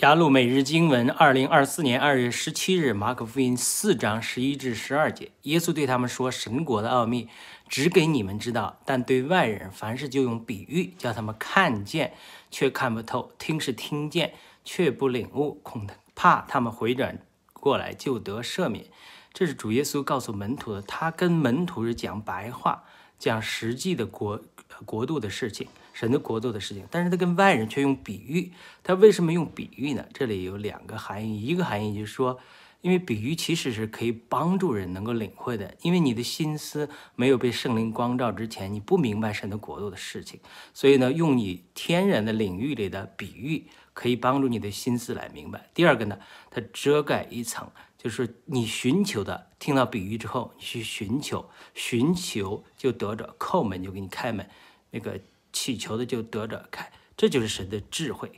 雅鲁每日经文，二零二四年二月十七日，马可福音四章十一至十二节，耶稣对他们说：“神国的奥秘只给你们知道，但对外人，凡事就用比喻，叫他们看见却看不透，听是听见却不领悟，恐怕他们回转过来就得赦免。”这是主耶稣告诉门徒的，他跟门徒是讲白话，讲实际的国国度的事情。神的国度的事情，但是他跟外人却用比喻。他为什么用比喻呢？这里有两个含义。一个含义就是说，因为比喻其实是可以帮助人能够领会的。因为你的心思没有被圣灵光照之前，你不明白神的国度的事情。所以呢，用你天然的领域里的比喻，可以帮助你的心思来明白。第二个呢，它遮盖一层，就是你寻求的，听到比喻之后，你去寻求，寻求就得着，叩门就给你开门，那个。乞求的就得着开，这就是神的智慧。